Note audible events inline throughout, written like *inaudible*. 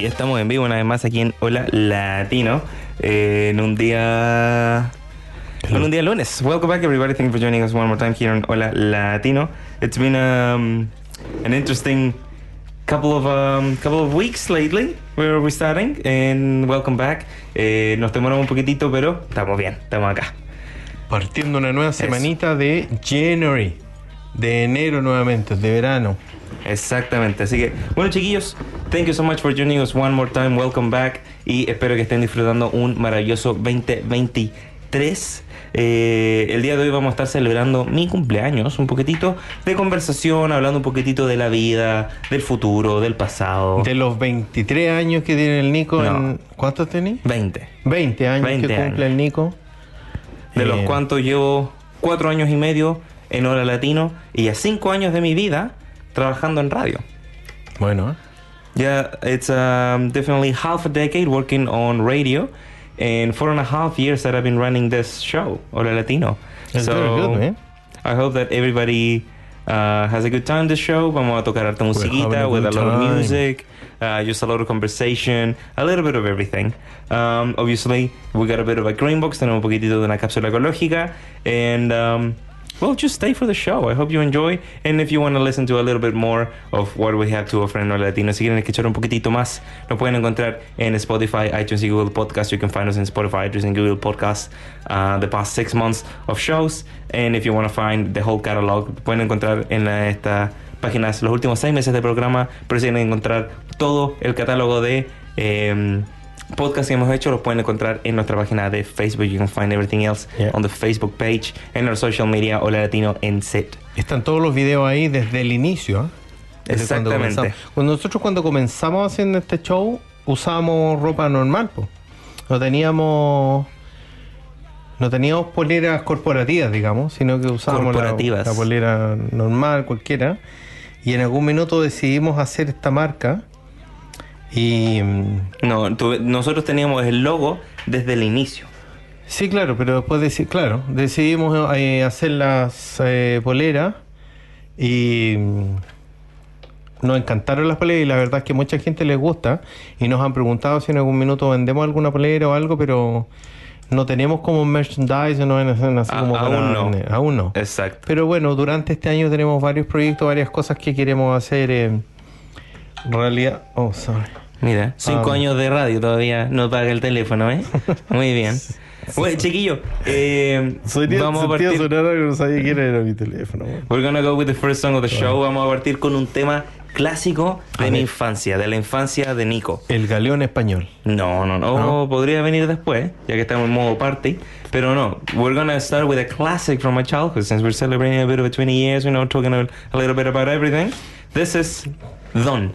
Y estamos en vivo una vez más aquí en Hola Latino. eh, en un día. En un día lunes. Welcome back, everybody. Thank you for joining us one more time here on Hola Latino. It's been um, an interesting couple of um, couple of weeks lately. Where are we starting? And welcome back. Eh, nos demoramos un poquitito, pero estamos bien. Estamos acá. Partiendo una nueva semanita de January, de enero nuevamente, de verano. Exactamente, así que bueno chiquillos, thank you so much for joining us one more time, welcome back y espero que estén disfrutando un maravilloso 2023. Eh, el día de hoy vamos a estar celebrando mi cumpleaños, un poquitito de conversación, hablando un poquitito de la vida, del futuro, del pasado. De los 23 años que tiene el Nico, No. ¿cuántos tenés? 20, 20 años 20 que cumple años. el Nico. de los Eh, cuantos llevo cuatro años y medio en Hora Latino y ya cinco años de mi vida trabajando en radio. Bueno. Yeah, it's um, definitely half a decade working on radio, and four and a half years that I've been running this show, Hola Latino. That's very good, man. I hope that everybody uh, has a good time this show. Vamos a tocar harta musiquita a with a lot of music, uh, just a lot of conversation, a little bit of everything. Um, obviously, we got a bit of a green box, tenemos un poquitito de una cápsula ecológica, and um, well, just stay for the show. I hope you enjoy. And if you want to listen to a little bit more of what we have to offer en Hola Latino, si quieren escuchar un poquitito más, nos pueden encontrar en Spotify, iTunes y Google Podcast. You can find us in Spotify, iTunes and Google Podcast uh, the past six months of shows. And if you want to find the whole catalog, pueden encontrar en la- esta páginas los últimos seis meses de programa, pero si quieren encontrar todo el catálogo de em, podcast que hemos hecho, los pueden encontrar en nuestra página de Facebook. You can find everything else Yeah. on the Facebook page, en our social media, Hola Latino en set. Están todos los videos ahí desde el inicio. ¿eh? Desde Exactamente. Cuando nosotros cuando comenzamos haciendo este show, usábamos ropa normal, pues. No teníamos... No teníamos poleras corporativas, digamos, sino que usábamos la- la polera normal, cualquiera. Y en algún minuto decidimos hacer esta marca. Y No, tu- nosotros teníamos el logo desde el inicio. sí, claro, pero después de, claro, decidimos eh, hacer las eh, poleras y mm, nos encantaron las poleras y la verdad es que mucha gente les gusta y nos han preguntado si en algún minuto vendemos alguna polera o algo, pero no tenemos como merchandise, no así A- como para aún no. aún no. Exacto. Pero bueno, durante este año tenemos varios proyectos, varias cosas que queremos hacer. eh, realidad, oh, sorry. Mira, cinco Ah. años de radio todavía no paga el teléfono, ¿eh? *laughs* Muy bien. Bueno, chiquillo, eh, vamos a partir. sonar algo, no sabía quién era mi teléfono. güey. We're gonna go with the first song of the show. Vamos a partir con un tema clásico A de mi ver. infancia, de la infancia de Nico. El galeón español. No, no, no, ¿No? podría venir después, ya que estamos en modo party. Pero no, we're gonna start with a classic from my childhood since we're celebrating a bit of 20 years, you know, talking a, a little bit about everything. This is Don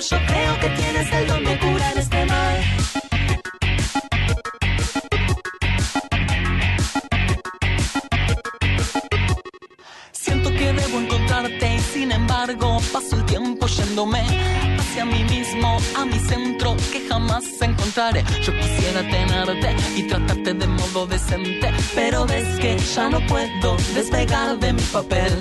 Yo creo que tienes el don de curar este mal. Siento que debo encontrarte y sin embargo paso el tiempo yéndome hacia mí mismo, a mi centro que jamás encontraré. Yo quisiera tenerte y tratarte de modo decente, pero ves que ya no puedo despegar de mi papel.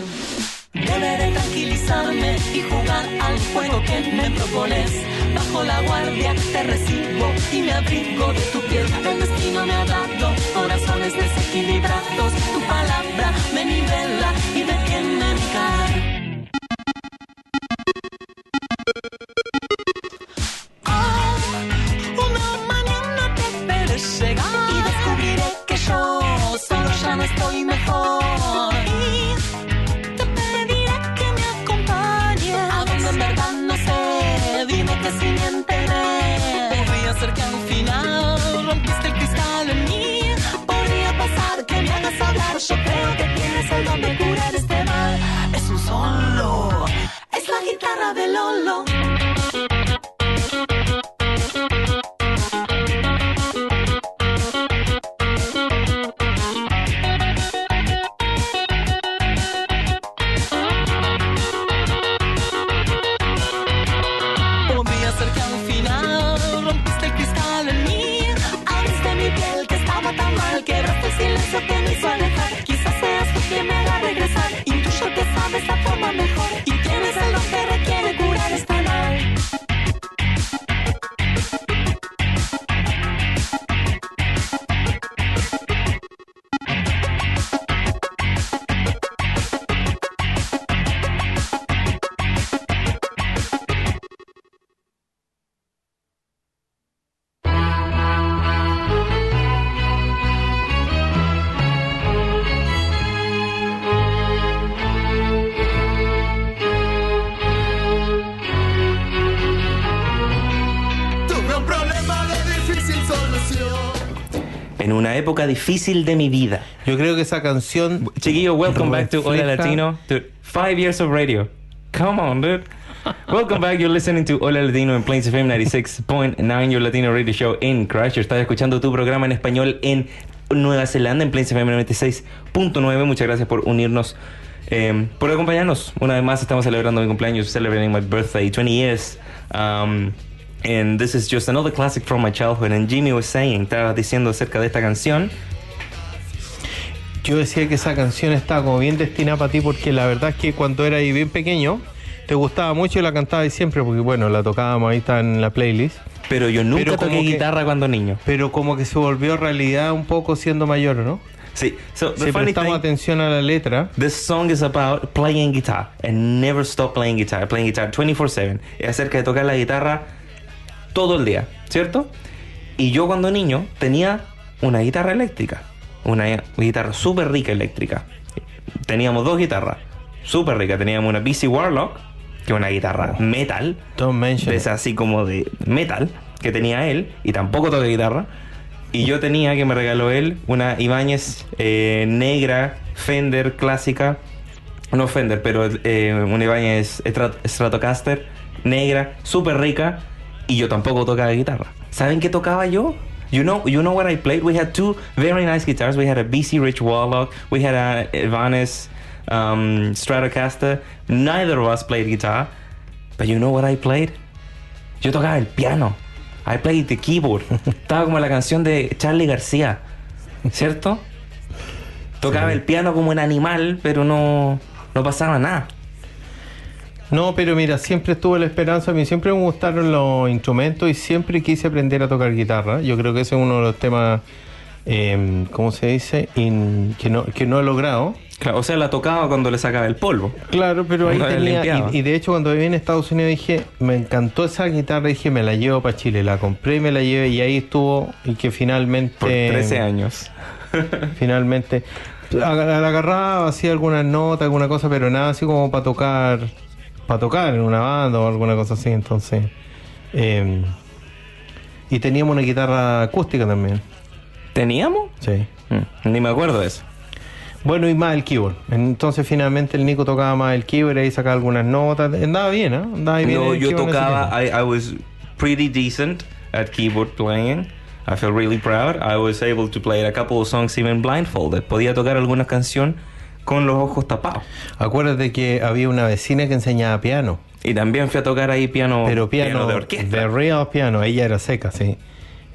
Deberé tranquilizarme y jugar al juego que me propones. Bajo la guardia te recibo y me abrigo de tu piel. El destino me ha dado corazones desequilibrados. Tu palabra me nivela y detiene mi caer. Ah, una que tienes el difícil de mi vida. Yo creo que esa canción. Chiquillo, welcome back to Hola Latino. To five years of radio. Come on, dude. welcome back. You're listening to Hola Latino en Plains FM 96.9, your Latino radio show in Christchurch. Estás escuchando tu programa en español en Nueva Zelanda, en Plains FM 96.9. Muchas gracias por unirnos, eh, por acompañarnos. Una vez más, estamos celebrando mi cumpleaños, celebrating my birthday, 20 years. Um, and this is just another classic from my childhood. And Jimmy was saying, estaba diciendo acerca de esta canción. Yo decía que esa canción estaba como bien destinada para ti porque la verdad es que cuando era ahí bien pequeño te gustaba mucho y la cantabas siempre porque bueno, la tocábamos ahí está en la playlist. Pero yo nunca Pero como toqué que- guitarra cuando niño. Pero como que se volvió realidad un poco siendo mayor, ¿no? Sí. So the Si funny prestamos thing, atención a la letra, this song is about playing guitar and never stop playing guitar, playing guitar 24/7. Es acerca de tocar la guitarra todo el día, ¿cierto? Y yo cuando niño tenía una guitarra eléctrica, una guitarra súper rica eléctrica. Teníamos dos guitarras súper ricas. Teníamos una BC Warlock, que es una guitarra metal, don't mention de it. esa así como de metal que tenía él y tampoco toca guitarra y yo tenía que me regaló él una Ibáñez eh, negra Fender clásica no Fender, pero eh, una Strat- Stratocaster negra, súper rica, y yo tampoco tocaba guitarra. ¿Saben qué tocaba yo? You know, you know what I played? We had two very nice guitars. We had a BC Rich Warlock. We had a Ibanez um, Stratocaster. Neither of us played guitar. But you know what I played? Yo tocaba el piano. I played the keyboard. *laughs* Estaba como la canción de Charlie García. ¿Cierto? Tocaba Sí. el piano como un animal, pero no, no pasaba nada. No, pero mira, siempre estuve la esperanza, a mí siempre me gustaron los instrumentos y siempre quise aprender a tocar guitarra. Yo creo que ese es uno de los temas, eh, ¿cómo se dice? In- que, no, que no he logrado. Claro, o sea, la tocaba cuando le sacaba el polvo. Claro, pero ahí tenía, y, y de hecho cuando viví en Estados Unidos dije, me encantó esa guitarra, dije, me la llevo para Chile, la compré y me la llevé y ahí estuvo y que finalmente... Por 13 años. *laughs* Finalmente, la agarraba, hacía algunas notas, alguna cosa, pero nada así como para tocar, para tocar en una banda o alguna cosa así, entonces... eh, y teníamos una guitarra acústica también, ¿Teníamos? sí. Mm, ni me acuerdo de eso. Bueno, y más el keyboard. Entonces finalmente el Nico tocaba más el keyboard y ahí sacaba algunas notas. Andaba bien, ¿eh? Andaba bien. No, yo tocaba. I, I was pretty decent at keyboard playing. I feel really proud. I was able to play a couple of songs even blindfolded. Podía tocar alguna canción con los ojos tapados. Acuérdate que había una vecina que enseñaba piano. Y también fui a tocar ahí piano, Pero piano, de orquesta. de real piano. Ella era seca, sí.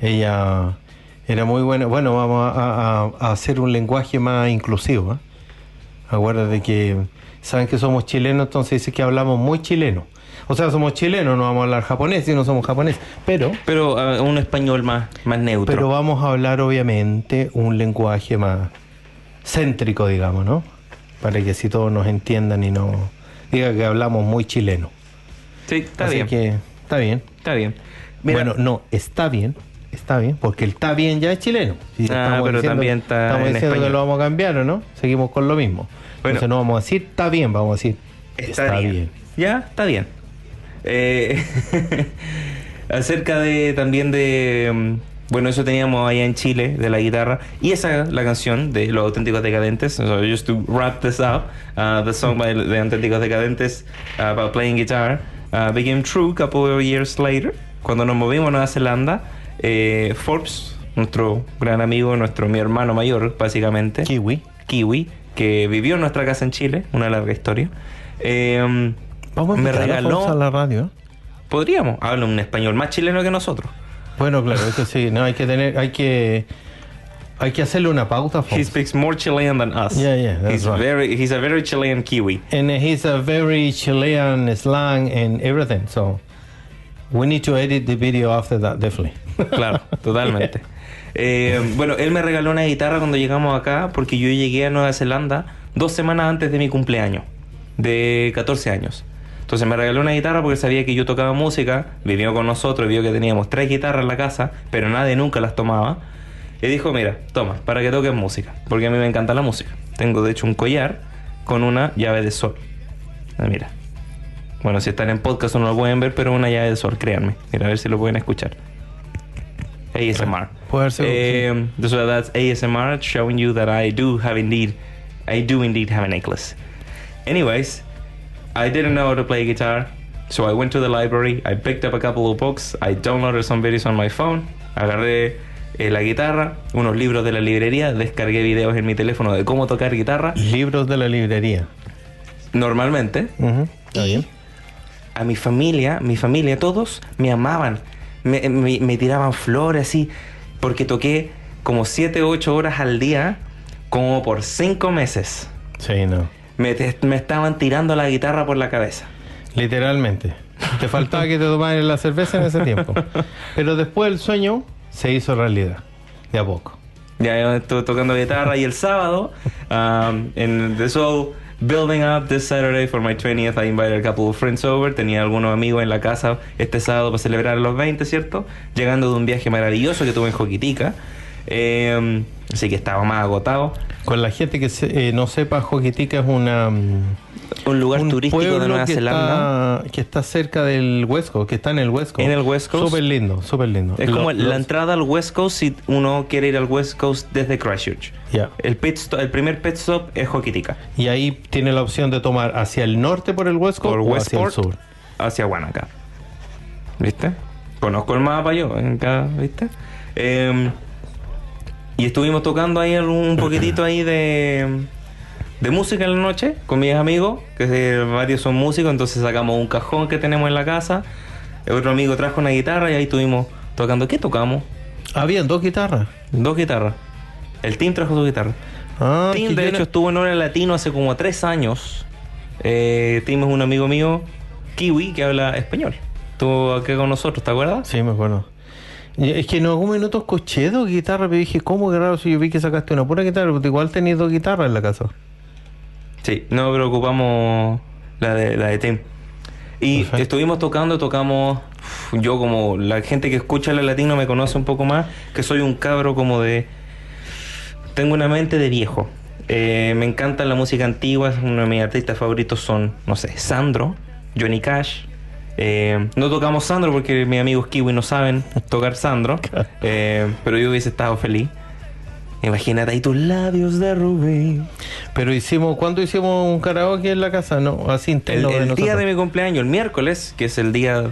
Ella era muy buena. Bueno, vamos a, a- a hacer un lenguaje más inclusivo. ¿eh? Acuérdate que saben que somos chilenos, entonces dice que hablamos muy chileno. O sea, somos chilenos, no vamos a hablar japonés y no somos japonés. Pero, Pero ah, un español más, más neutro. pero vamos a hablar obviamente un lenguaje más céntrico, digamos, ¿no? Para que así todos nos entiendan y no diga que hablamos muy chileno. sí, está Así bien. que está bien. Está bien. Mira, Bueno, no, está bien, está bien, porque el está bien ya es chileno. Y Ah, pero también está Estamos en diciendo que lo vamos a cambiar, ¿o no? Seguimos con lo mismo. Bueno. Entonces no vamos a decir está bien, vamos a decir está, bien. Ya, está bien. Eh, *laughs* acerca de también de. Bueno, eso teníamos allá en Chile, de la guitarra. Y esa, la canción de Los Auténticos Decadentes. So, just to wrap this up, uh, the song by the Auténticos Decadentes uh, about playing guitar uh, became true a couple of years later. Cuando nos movimos a Nueva Zelanda, eh, Forbes, nuestro gran amigo, nuestro mi hermano mayor, básicamente. Kiwi. Kiwi, que vivió en nuestra casa en Chile, una larga historia. eh, Vamos a me regaló. a la radio. Podríamos, habla un español más chileno que nosotros. Bueno, claro, eso sí, no, hay que tener, hay que, hay que hacerle una pauta He speaks more Chilean than us. Yeah, yeah, that's he's right. very, he's a very Chilean Kiwi. And he's a very Chilean slang and everything, so we need to edit the video after that, definitely. *laughs* Claro, totalmente. Eh, bueno, él me regaló una guitarra cuando llegamos acá porque yo llegué a Nueva Zelanda dos semanas antes de mi cumpleaños, de 14 años. Entonces me regaló una guitarra porque sabía que yo tocaba música, vivió con nosotros, vio que teníamos tres guitarras en la casa, pero nadie nunca las tomaba. Y dijo, mira, toma, para que toques música, porque a mí me encanta la música. Tengo de hecho un collar con una llave de sol. Ah, mira. Bueno, si están en podcast no lo pueden ver, pero una llave de sol, créanme. Mira, a ver si lo pueden escuchar. ASMR. Puede ser, Um, so that's ASMR showing you that I do have indeed, I do indeed have a necklace. Anyways, I didn't know how to play guitar, so I went to the library. I picked up a couple of books. I downloaded some videos on my phone. Agarré eh, la guitarra, unos libros de la librería, descargué videos en mi teléfono de cómo tocar guitarra. Libros de la librería. Normalmente, Está bien. a mi familia, mi familia, todos me amaban. Me, me- me tiraban flores así, porque toqué como 7 o 8 horas al día, como por 5 meses. Sí, no. Me, te- me estaban tirando la guitarra por la cabeza. Literalmente. Te faltaba que te tomaras la cerveza en ese tiempo. Pero después el sueño se hizo realidad. De a poco. Ya yo estuve tocando guitarra y el sábado, um, en the so building up this Saturday for my 20th, I invited a couple of friends over. Tenía algunos amigos en la casa este sábado para celebrar los 20, ¿cierto? Llegando de un viaje maravilloso que tuve en Joquitica. Eh, así que estaba más agotado. Con la gente que se- eh, no sepa, Joquitica es una, mm, Un lugar un turístico de Nueva que Zelanda. Está, que está cerca del West Coast, que está en el West Coast. En el West Coast. Súper lindo, súper lindo. Es Lo- como la entrada al West Coast si uno quiere ir al West Coast desde Christchurch. Ya. El, pit stop- el primer pit stop es Hokitika. Y ahí tiene la opción de tomar hacia el norte por el West Coast Por o hacia el sur. hacia Wanaka. ¿Viste? Conozco el mapa yo, en cada, ¿viste? Eh, y estuvimos tocando ahí un *laughs* poquitito ahí de, de música en la noche con mis amigos, que varios son músicos, entonces sacamos un cajón que tenemos en la casa. Otro amigo trajo una guitarra y ahí estuvimos tocando. ¿Qué tocamos? Habían dos guitarras. Dos guitarras. El team trajo su guitarra. Ah, Tim, de hecho, no- estuvo en Hora Latino hace como tres años. Eh, Tim es un amigo mío, Kiwi, que habla español. Estuvo acá con nosotros, ¿te acuerdas? Sí, me acuerdo. Y Es que en algún minuto escuché dos guitarras, pero dije, ¿cómo que raro si yo vi que sacaste una pura guitarra? Porque igual tenías dos guitarras en la casa. Sí, no preocupamos la de, la de Tim. Y Perfecto. estuvimos tocando, tocamos. Yo, como la gente que escucha la latino me conoce un poco más, que soy un cabro como de. Tengo una mente de viejo. Eh, me encanta la música antigua, uno de mis artistas favoritos son, no sé, Sandro, Johnny Cash. Eh, no tocamos Sandro porque mis amigos Kiwi no saben tocar Sandro, *laughs* eh, pero yo hubiese estado feliz. Imagínate ahí tus labios de rubí. Pero hicimos, ¿cuándo hicimos un karaoke en la casa? No, así El, de el día de mi cumpleaños, el miércoles, que es el día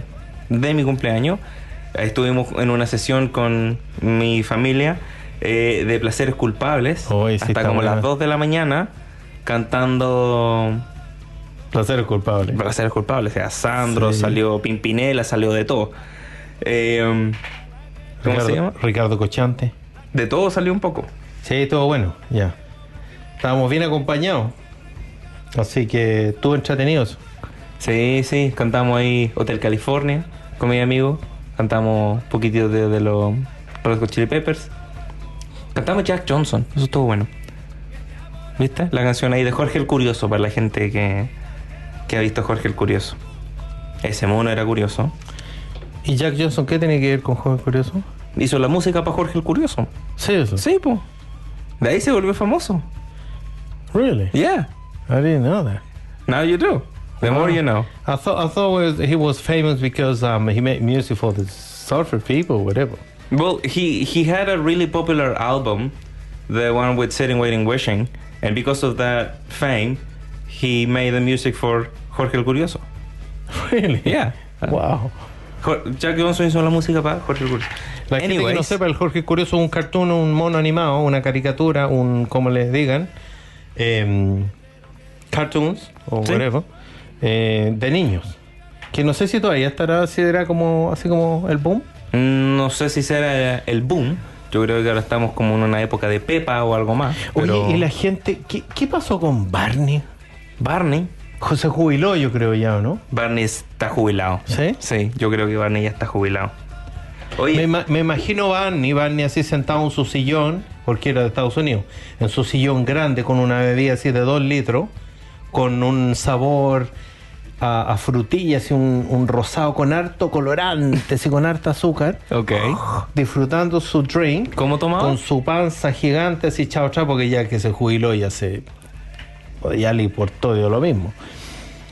de mi cumpleaños, estuvimos en una sesión con mi familia eh, de placeres culpables sí hasta como buena. las 2 de la mañana cantando Placer culpable. placeres culpables. O sea, Sandro, Sí. salió Pimpinela, salió de todo. Eh, ¿Cómo Ricardo, se llama? Ricardo Cochante. De todo salió un poco. Sí, todo bueno, ya. Estábamos bien acompañados. Así que estuvo entretenido eso. Sí, sí, cantamos ahí Hotel California con mi amigo. Cantamos un poquitito de, de los Red Hot Chili Peppers. Cantamos Jack Johnson, eso estuvo bueno. ¿Viste? La canción ahí de Jorge el Curioso, para la gente que, que ha visto Jorge el Curioso. Ese mono era curioso. ¿Y Jack Johnson qué tiene que ver con Joven Curioso? Hizo la música para Jorge el Curioso. Sí, eso. Sí, pues. De ahí se volvió famoso. Really? Yeah. I didn't know that. Now you do. The more you know. I thought I thought he was famous because um, he made music for the surfer people, whatever. Well, he he had a really popular album, the one with Sitting, Waiting, Wishing, and because of that fame, he made the music for Jorge el Curioso. Really? Yeah. Wow. Jack Johnson hizo la música para Jorge el Curioso. La gente que no sepa, el Jorge Curioso es un cartoon, un mono animado, una caricatura, un, como les digan, em, cartoons o Sí. whatever, eh, de niños. Que no sé si todavía estará, si era como, así como el boom. mm, no sé si será el boom. Yo creo que ahora estamos como en una época de Pepa o algo más. Pero Oye, y la gente, ¿qué, qué pasó con Barney? Barney, José jubiló, yo creo ya, ¿o ¿no? Barney está jubilado. ¿Sí? Sí, yo creo que Barney ya está jubilado. Oye, Me, me imagino Barney, Barney así sentado en su sillón, porque era de Estados Unidos, en su sillón grande con una bebida así de dos litros, con un sabor a, a frutillas y un, un rosado con harto colorante, así con harta azúcar, ok. *gasps* disfrutando su drink, ¿Cómo tomaba? con su panza gigante así chao chao, porque ya que se jubiló ya se... ya le importó dio lo mismo.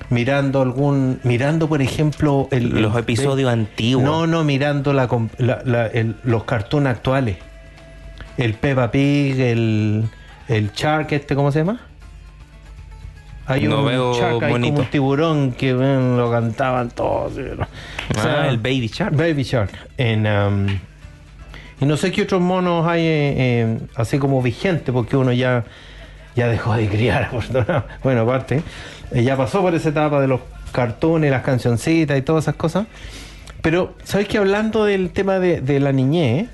Mirando algún, mirando por ejemplo el, Los el- episodios antiguos. no, no, mirando la, com- la- la- el- los cartoons actuales. El Peppa Pig, el, el Shark, este, ¿cómo se llama? Hay No un veo Shark, hay como un tiburón que ven, lo cantaban todos. O sea, Ah, el Baby Shark. Baby Shark. En, um, y no sé qué otros monos hay eh, eh, así como vigente, porque uno ya, ya dejó de criar. Bueno, aparte, eh, ya pasó por esa etapa de los cartones, las cancioncitas y todas esas cosas. Pero, ¿sabes que hablando del tema de, de la niñez,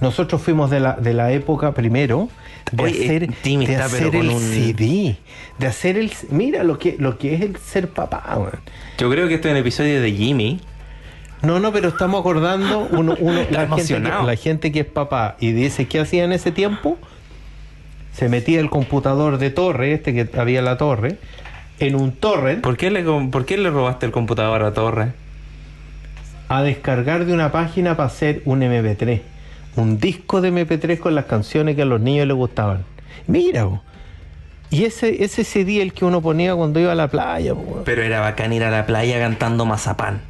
nosotros fuimos de la, de la época primero de Oye, hacer, de hacer el un- CD, de hacer el... Mira lo que, lo que es el ser papá, weón. Yo creo que este es el episodio de Jimmy. No, no, pero estamos acordando uno, *laughs* la, gente que, la gente que es papá y dice qué hacía en ese tiempo. Se metía el computador de torre, este que había en la torre, en un torrent ¿Por qué le, com- por qué le robaste el computador a Torre? a descargar de una página para hacer un MP3. un disco de MP3 con las canciones que a los niños les gustaban. Mira, y ese, ese CD el que uno ponía cuando iba a la playa. Pero era bacán ir a la playa cantando mazapán.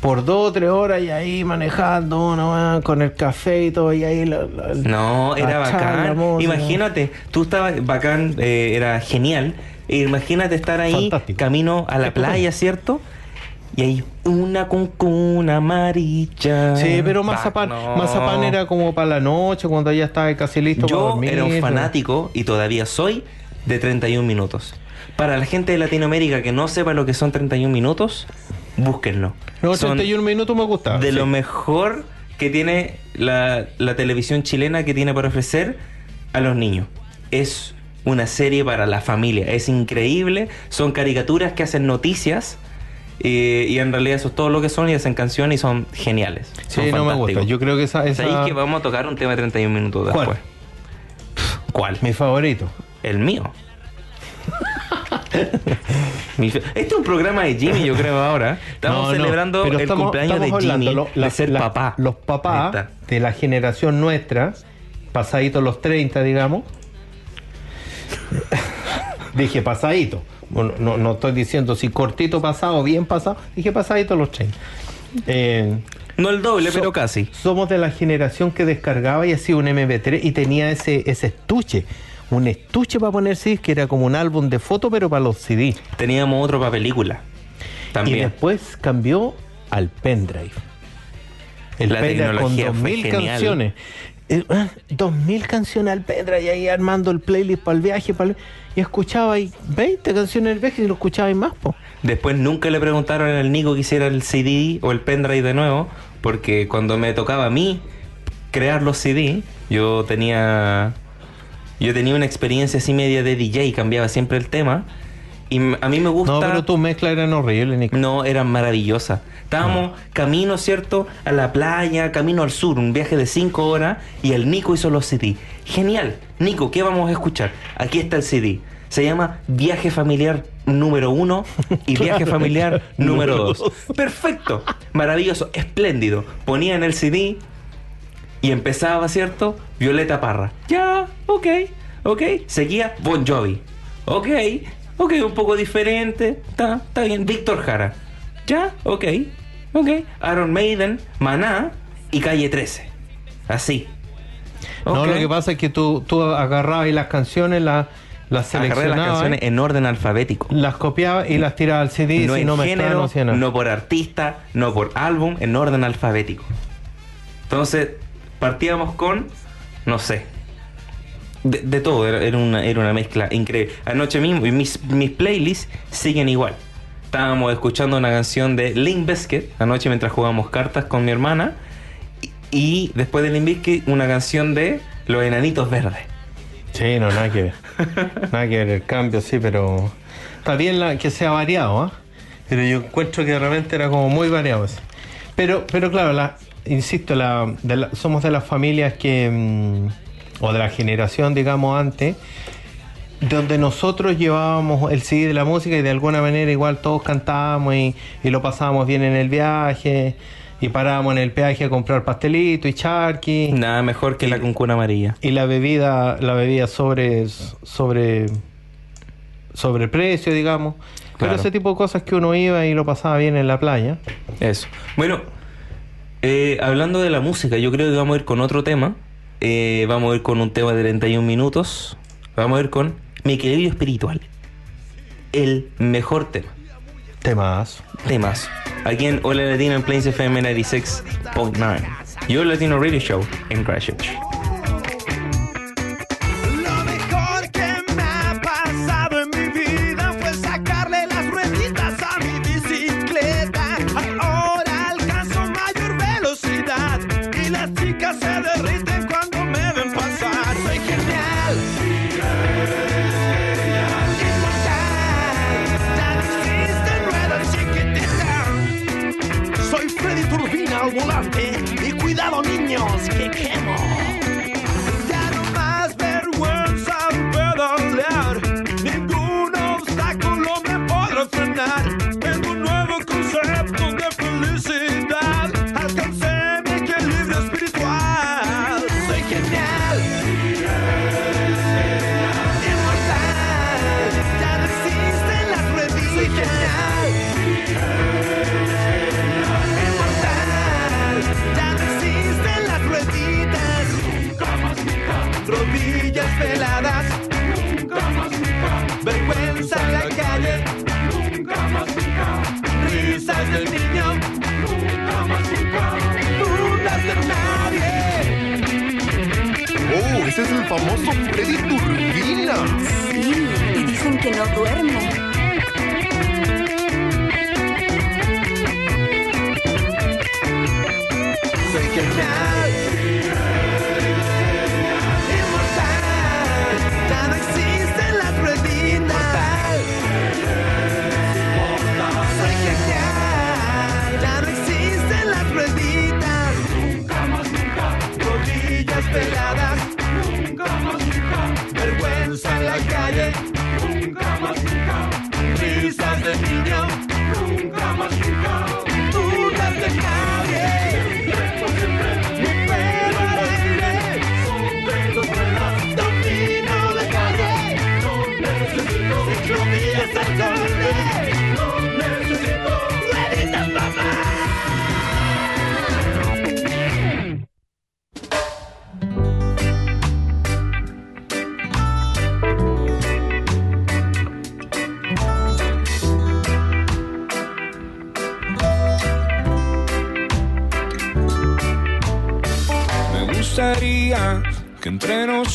Por dos o tres horas y ahí manejando uno con el café y todo, y ahí la- la- No, era bacán. Imagínate, tú estabas bacán, eh, era genial. Imagínate estar ahí, Fantástico. camino a la playa, ¿cierto? Y hay una cuncuna amarilla. Sí, pero Mazapán, no. Mazapán era como para la noche, cuando ya estaba casi listo para Yo dormir. era un ¿no? fanático y todavía soy de 31 minutos. Para la gente de Latinoamérica que no sepa lo que son 31 minutos, búsquenlo. No, Son 31 minutos me gustaba. de sí. lo mejor que tiene la, la televisión chilena que tiene para ofrecer a los niños. Es una serie para la familia. Es increíble. Son caricaturas que hacen noticias. eh, y en realidad eso es todo lo que son y hacen canciones y son geniales. Son Sí, no me gusta. Yo creo que esa, esa ¿Sabéis que vamos a tocar un tema de 31 minutos ¿Cuál? después? ¿Cuál? mi favorito. El mío. *laughs* Este es un programa de Jimmy, yo creo, ahora. Estamos No, no, celebrando el estamos- cumpleaños estamos de Jimmy lo- la- de ser la- papá. Los papás de la generación nuestra, pasaditos los 30, digamos. *laughs* Dije pasadito. Bueno, no, no estoy diciendo si cortito pasado o bien pasado. Dije pasadito los 30. Eh, No el doble, So- pero casi. Somos de la generación que descargaba y hacía un MP3 y tenía ese, ese estuche. Un estuche para poner CDs que era como un álbum de fotos, pero para los CD. Teníamos otro para película. Y También. después cambió al pendrive. El La pendrive con tecnología fue 2000 genial. canciones. Eh, ah, 2000 canciones al pendrive y ahí armando el playlist para el viaje. para el- Y escuchaba ahí 20 canciones del viaje y lo escuchaba y más. Po. Después nunca le preguntaron al Nico que hiciera el CD o el pendrive de nuevo, porque cuando me tocaba a mí crear los CD, yo tenía yo tenía una experiencia así media de DJ, cambiaba siempre el tema y a mí me gusta No, pero tus mezclas eran horribles, Nico. No, eran maravillosas. Estábamos camino, ¿cierto? A la playa, camino al sur, un viaje de 5 horas y el Nico hizo los CD. Genial. Nico, ¿qué vamos a escuchar? Aquí está el CD. Se llama Viaje Familiar número 1 y *laughs* Viaje. Familiar número Número 2. dos. Perfecto. Maravilloso. Espléndido. Ponía en el CD y empezaba, ¿cierto? Violeta Parra. Ya, ok, ok. Seguía Bon Jovi. Ok, ok, un poco diferente. Está, está bien. Víctor Jara. Ya, ok, ok. Aaron Maiden, Maná y Calle 13. Así. No, lo que pasa es que tú, tú agarrabas ahí las canciones, las, las Agarré las seleccionabas, canciones en orden alfabético. las copiabas y las tirabas al CD no si en no género, no por artista, no por álbum, en orden alfabético. Entonces, partíamos con, no sé, de, de todo, era, una, era una mezcla increíble. Anoche mismo, y mis, mis playlists siguen igual. Estábamos escuchando una canción de Link Biscuit anoche mientras jugábamos cartas con mi hermana. Y, y después de Link Biscuit, una canción de Los Enanitos Verdes. Sí, no, nada que ver. *laughs* nada que ver el cambio, sí, pero está bien la, que sea variado, ¿ah? Pero yo encuentro que de repente era como muy variado. Pero, pero claro, la, insisto, la, de la- somos de las familias que, mm, o de la generación, digamos, antes, donde nosotros llevábamos el CD de la música y de alguna manera igual todos cantábamos y, y lo pasábamos bien en el viaje y parábamos en el peaje a comprar pastelito y charqui. Nada mejor que la cuncuna amarilla. Y la bebida, la bebida sobre, sobre, sobre precio, digamos. Pero ese tipo de cosas que uno iba y lo pasaba bien en la playa. Eso. Bueno, eh, hablando de la música, yo creo que vamos a ir con otro tema. Eh, vamos a ir con un tema de 31 minutos. Vamos a ir con Mi equilibrio espiritual. El mejor tema. Temas. Temas. Aquí en Hola Latino en Plains FM 96.9. Your Latino Radio Show en Crash Freddy Turbina. Sí, y dicen que no duerme.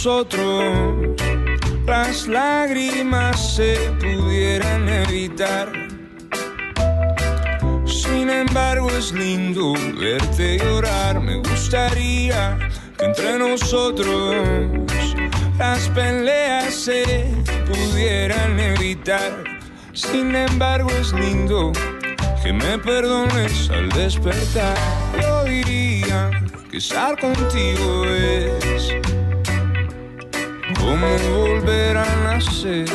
Nosotros las lágrimas se pudieran evitar. Sin embargo es lindo verte llorar. Me gustaría que entre nosotros las peleas se pudieran evitar. Sin embargo es lindo que me perdones al despertar. Yo diría que estar contigo es como volver a nacer.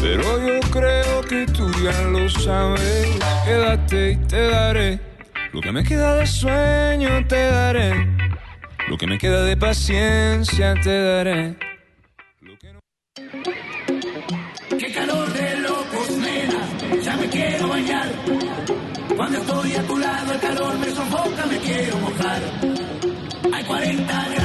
Pero yo creo que tú ya lo sabes. Quédate y te daré lo que me queda de sueño, te daré lo que me queda de paciencia, te daré. Qué calor de locos, nena, ya me quiero bañar. Cuando estoy a tu lado el calor me sofoca, me quiero mojar. Hay 40 grados,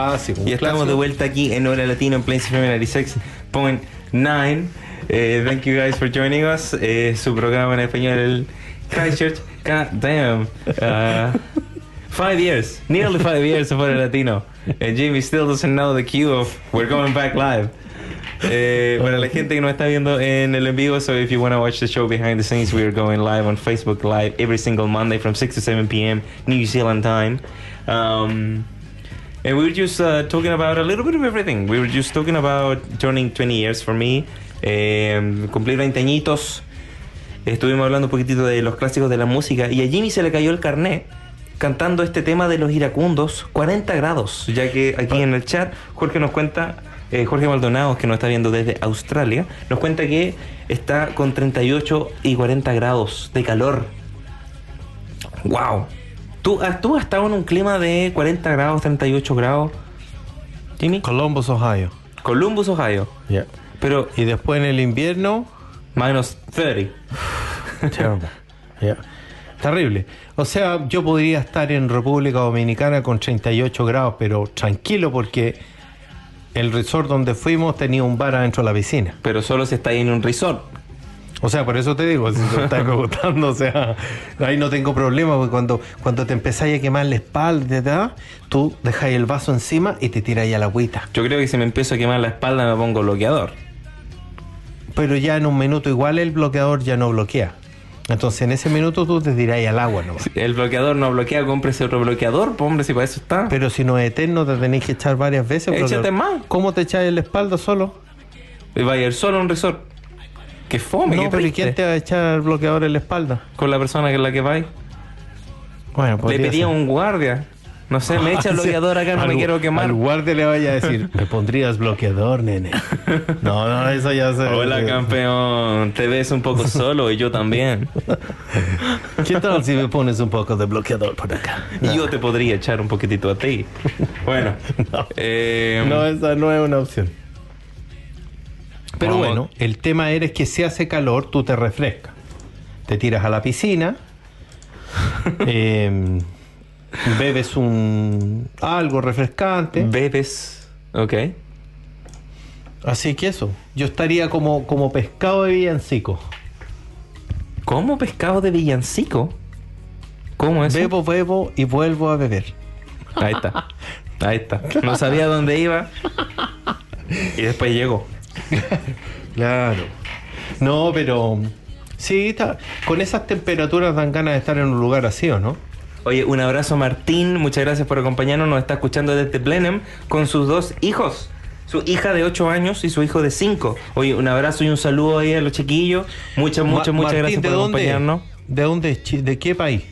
Ah, sí, un Y estamos de vuelta aquí en Hora Latino en Plains FM 96.9. Eh, thank you guys for joining us. Eh, su programa en español, el Christchurch. God damn. Uh, five years, nearly five years of Hora Latino. And Jimmy still doesn't know the cue of we're going back live. Eh, para la gente que no está viendo en el en vivo, so if you want to watch the show behind the scenes, we are going live on Facebook Live every single Monday from 6 to 7 p.m. New Zealand time. Um, and we were just uh, talking about a little bit of everything. We were just talking about turning 20 years for me. Eh, cumplir 20 añitos. Estuvimos hablando un poquitito de los clásicos de la música. Y a Jimmy se le cayó el carnet cantando este tema de los iracundos 40 grados. Ya que aquí en el chat Jorge nos cuenta, eh, Jorge Maldonado, que nos está viendo desde Australia, nos cuenta que está con 38 y 40 grados de calor. ¡Wow! ¿Tú, has- ¿Tú has estado en un clima de 40 grados, 38 grados? Jimmy? Columbus, Ohio. Columbus, Ohio. Yeah. Pero Y después en el invierno, minus 30. terrible. *laughs* Yeah. Terrible. O sea, yo podría estar en República Dominicana con 38 grados, pero tranquilo porque el resort donde fuimos tenía un bar adentro de la piscina. Pero solo si está ahí en un resort. O sea, por eso te digo, si te estás *laughs* preguntando, o sea, ahí no tengo problema, porque cuando, cuando te empezáis a quemar la espalda, ¿verdad? tú dejáis el vaso encima y te tiráis a la agüita. Yo creo que si me empiezo a quemar la espalda me pongo bloqueador. Pero ya en un minuto igual el bloqueador ya no bloquea. Entonces en ese minuto tú te tiráis al agua nomás. El bloqueador no bloquea, cómprese otro bloqueador, pues hombre, si para eso está. Pero si no es eterno, te tenéis que echar varias veces. Échate bloqueador. más. ¿Cómo te echáis la espalda solo? Vaya a ir solo a un resort. Que fome, no, qué pero ¿y quién te va a echar el bloqueador en la espalda? Con la persona que es la que va. Bueno, Le pedí a ser. un guardia. No sé, me *laughs* echa el bloqueador acá, no Al- me quiero quemar. Al guardia le vaya a decir, me pondrías bloqueador, nene. *laughs* No, no, eso ya se... Hola campeón, te ves un poco solo y yo también. *laughs* ¿Qué tal si me pones un poco de bloqueador por acá? Y yo te podría echar un poquitito a ti. Bueno, eh, No, esa no es una opción. Pero Vamos. bueno, el tema era que si hace calor, tú te refrescas. Te tiras a la piscina, *laughs* eh, bebes un algo refrescante, bebes, ok. Así que eso, yo estaría como, como pescado de villancico. ¿Cómo pescado de villancico? ¿Cómo es? Bebo, bebo y vuelvo a beber. Ahí está. Ahí está. No sabía dónde iba. Y después llegó. *laughs* Claro. No, pero sí, está, con esas temperaturas dan ganas de estar en un lugar así, ¿o no? Oye, un abrazo Martín, muchas gracias por acompañarnos, nos está escuchando desde Blenheim con sus dos hijos, su hija de 8 años y su hijo de 5. Oye, un abrazo y un saludo ahí a los chiquillos, muchas, muchas, Ma- muchas Martín, gracias ¿de por dónde? acompañarnos. ¿De dónde? ¿De qué país?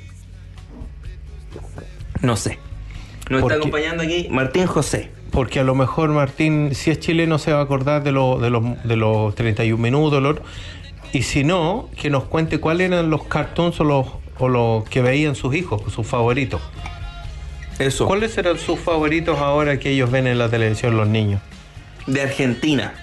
No sé. Nos ¿Por está qué? acompañando aquí Martín José. Porque a lo mejor Martín, si es chileno, se va a acordar de, lo- de, los, de los 31 minutos. lo. Y si no, que nos cuente cuáles eran los cartoons o los, o los que veían sus hijos, sus favoritos. Eso. ¿Cuáles eran sus favoritos ahora que ellos ven en la televisión los niños? De Argentina.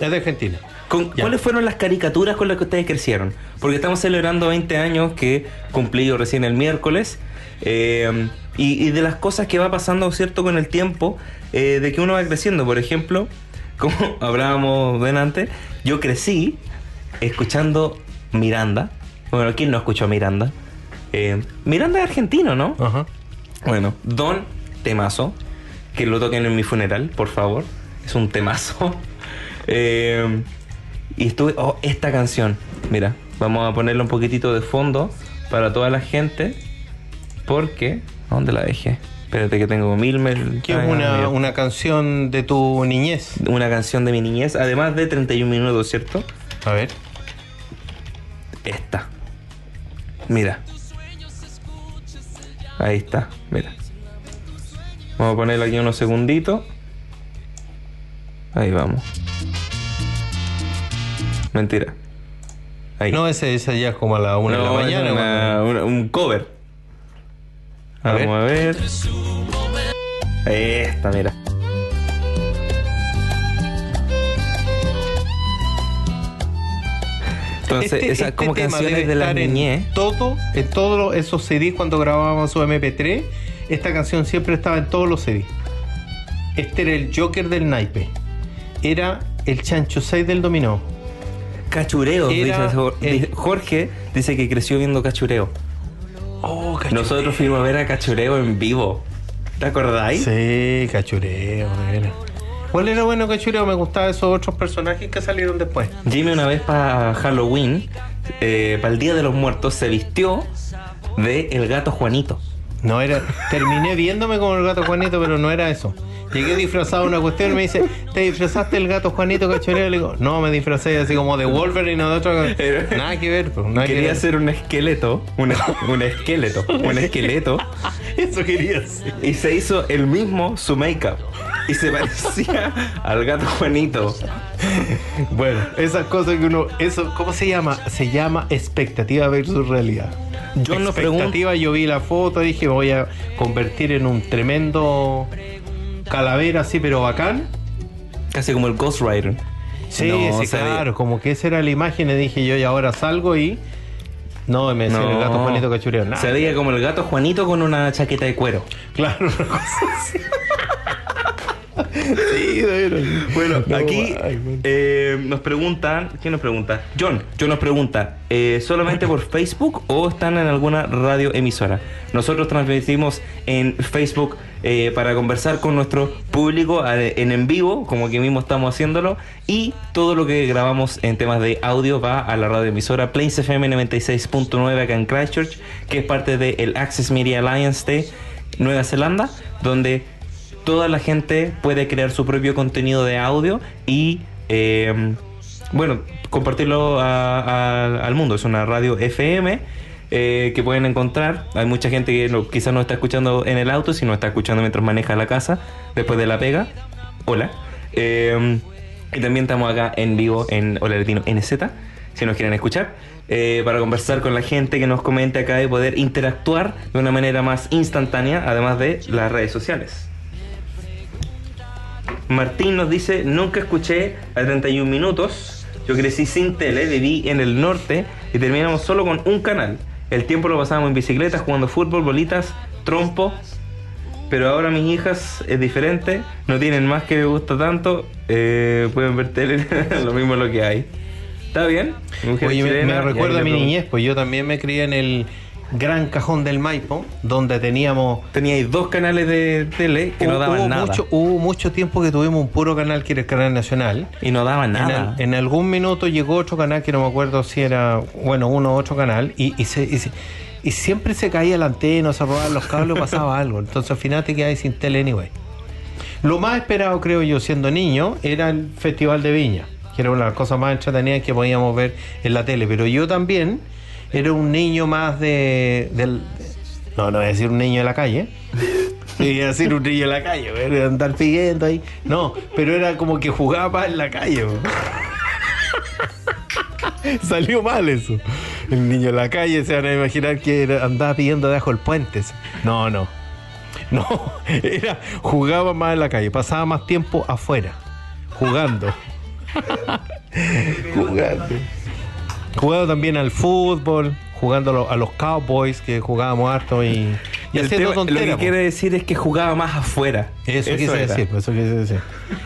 Es de Argentina. Con-. ¿Cuáles fueron las caricaturas con las que ustedes crecieron? Porque estamos celebrando 20 años que cumplí recién el miércoles. eh, y, y de las cosas que va pasando, ¿cierto? Con el tiempo, eh, de que uno va creciendo. Por ejemplo, *laughs* como hablábamos delante, yo crecí escuchando Miranda. Bueno, ¿quién no escuchó a Miranda? Eh, Miranda es argentino, ¿no? Ajá. Bueno, Don Temazo, que lo toquen en mi funeral, por favor. Es un temazo. *laughs* Eh, y estuve. Oh, esta canción. Mira, vamos a ponerla un poquitito de fondo para toda la gente. Porque. ¿A ¿Dónde la dejé? Espérate que tengo mil. mil- Que es una, una canción de tu niñez. Una canción de mi niñez, además de 31 minutos, ¿cierto? A ver. Esta. Mira. Ahí está, mira. Vamos a ponerla aquí unos segunditos. Ahí vamos. Mentira. Ahí. No, ese, ese ya es como a la una de la mañana. una- una- un cover. A Vamos a ver. Esta, mira. Entonces, Este- esas este como canciones de la estar en niñez. Todo, en todos esos CDs cuando grabábamos su MP3, esta canción siempre estaba en todos los CDs. Este era el Joker del naipe. Era el Chancho 6 del dominó. Cachureo, el- dice- Jorge dice que creció viendo cachureo. Nosotros fuimos a ver a cachureo en vivo. ¿Te acordáis? Sí, cachureo, de veras. ¿Cuál era bueno cachureo? Me gustaban esos otros personajes que salieron después. Jimmy una vez para Halloween, eh, para el Día de los Muertos, se vistió de el gato Juanito. No era. Terminé viéndome como el gato Juanito, pero no era eso. Llegué disfrazado de una cuestión y me dice, ¿te disfrazaste el gato Juanito cachureo? Le digo, no, me disfracé así como de Wolverine o de otro. Nada que ver, pues, nada que Quería ver. hacer un esqueleto, un, un esqueleto, un esqueleto, *laughs* Eso quería hacer. y se hizo el mismo su make-up. Y se parecía al gato Juanito. Bueno, esas cosas que uno. Eso, ¿Cómo se llama? Se llama expectativa versus realidad. Yo pregunto. expectativa, yo vi la foto, dije, me voy a convertir en un tremendo calavera así, pero bacán. Casi como el Ghost Rider. Sí, No, sí, claro, como que esa era la imagen y dije yo, y ahora salgo y. No, me decían el gato Juanito Cachureo. Se veía como el gato Juanito con una chaqueta de cuero. Claro, una cosa así. *laughs* sí, de. Bueno, No, aquí eh, nos preguntan, ¿quién nos pregunta? John, John nos pregunta, eh, ¿solamente por Facebook o están en alguna radio emisora? Nosotros transmitimos en Facebook eh, para conversar con nuestro público en en vivo, como que mismo estamos haciéndolo, y todo lo que grabamos en temas de audio va a la radio emisora Plains FM 96.9 acá en Christchurch, que es parte del Access Media Alliance de Nueva Zelanda, donde toda la gente puede crear su propio contenido de audio y, eh, bueno, compartirlo a- al mundo. Es una radio FM eh, que pueden encontrar. Hay mucha gente que no- quizás no está escuchando en el auto, sino está escuchando mientras maneja la casa, después de la pega. Hola. Eh, y también estamos acá en vivo en Hola Latino NZ, si nos quieren escuchar, eh, para conversar con la gente que nos comente acá y poder interactuar de una manera más instantánea, además de las redes sociales. Martín nos dice, nunca escuché a 31 minutos. Yo crecí sin tele, viví en el norte y terminamos solo con un canal. El tiempo lo pasábamos en bicicleta, jugando fútbol, bolitas, trompo. Pero ahora mis hijas es diferente, no tienen más que me gusta tanto. eh, pueden ver tele, *laughs* lo mismo lo que hay. ¿Está bien? Oye, me, me recuerda a mi niñez, pues yo también me crié en el gran cajón del Maipo, donde teníamos... Teníais dos canales de tele que no daban hubo nada. Mucho, hubo mucho tiempo que tuvimos un puro canal que era el canal nacional. Y no daban nada. en algún minuto llegó otro canal que no me acuerdo si era, bueno, uno u otro canal, y, y, se- y se- y siempre se caía la antena, se robaban los cables, *laughs* pasaba algo. Entonces al final te quedabas sin tele anyway. Lo más esperado, creo yo, siendo niño, era el Festival de Viña, que era una de las cosas más entretenidas que podíamos ver en la tele. Pero yo también era un niño más de. del, no, no voy a decir un niño de la calle. *laughs* Iba a decir un niño de la calle, andar pidiendo ahí. No, pero era como que jugaba más en la calle. *laughs* Salió mal eso. El niño en la calle se van a imaginar que era- andaba pidiendo debajo del puente. No, no. No, *laughs* era jugaba más en la calle, pasaba más tiempo afuera, jugando. jugando. Jugando también al fútbol, jugando a, lo- a los Cowboys, que jugábamos harto y, y El haciendo tema- lo que po. quiere decir es que jugaba más afuera. Eso, quise era. decir, eso quise decir.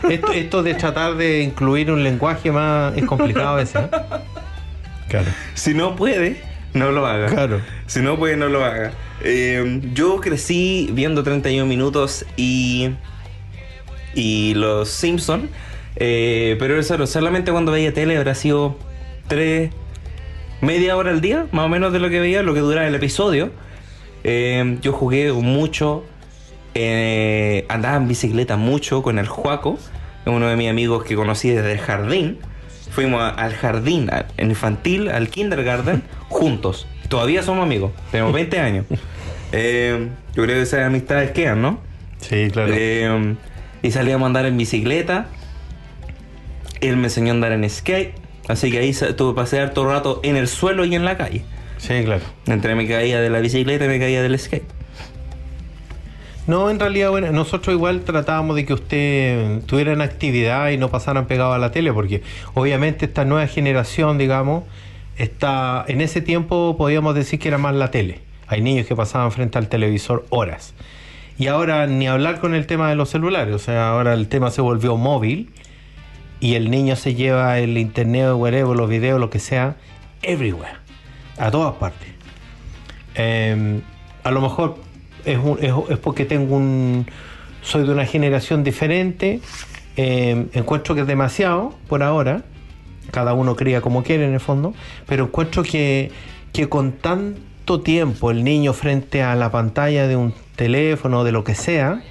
Esto, esto de tratar de incluir un lenguaje más es complicado a veces. ¿eh? Claro. Si no puede, no lo haga. Claro. Si no puede, no lo haga. Eh, yo crecí viendo 31 minutos y. y Los Simpson. eh, pero eso solamente cuando veía tele habrá sido tres. Media hora al día, más o menos de lo que veía, lo que duraba el episodio. Eh, yo jugué mucho. eh, andaba en bicicleta mucho con el Juaco, uno de mis amigos que conocí desde el jardín. Fuimos a- al jardín, al infantil, al kindergarten, *laughs* juntos. Todavía somos amigos, tenemos 20 años. Eh, yo creo que esas amistades quedan, ¿no? Sí, claro. Y salíamos a andar en bicicleta. Él me enseñó a andar en skate. Así que ahí tuve que pasear todo el rato en el suelo y en la calle. sí, claro. Entre me caía de la bicicleta y me caía del skate. No, en realidad, bueno, nosotros igual tratábamos de que usted tuviera en actividad y no pasaran pegados a la tele, porque obviamente esta nueva generación, digamos, está en ese tiempo podíamos decir que era más la tele. Hay niños que pasaban frente al televisor horas. Y ahora ni hablar con el tema de los celulares, o sea, ahora el tema se volvió móvil y el niño se lleva el internet, whatever, los videos, lo que sea, everywhere, a todas partes. Eh, a lo mejor es, porque tengo un. Soy de una generación diferente. eh, encuentro que es demasiado por ahora. Cada uno cría como quiere en el fondo. Pero encuentro que, que con tanto tiempo el niño frente a la pantalla de un teléfono, de lo que sea,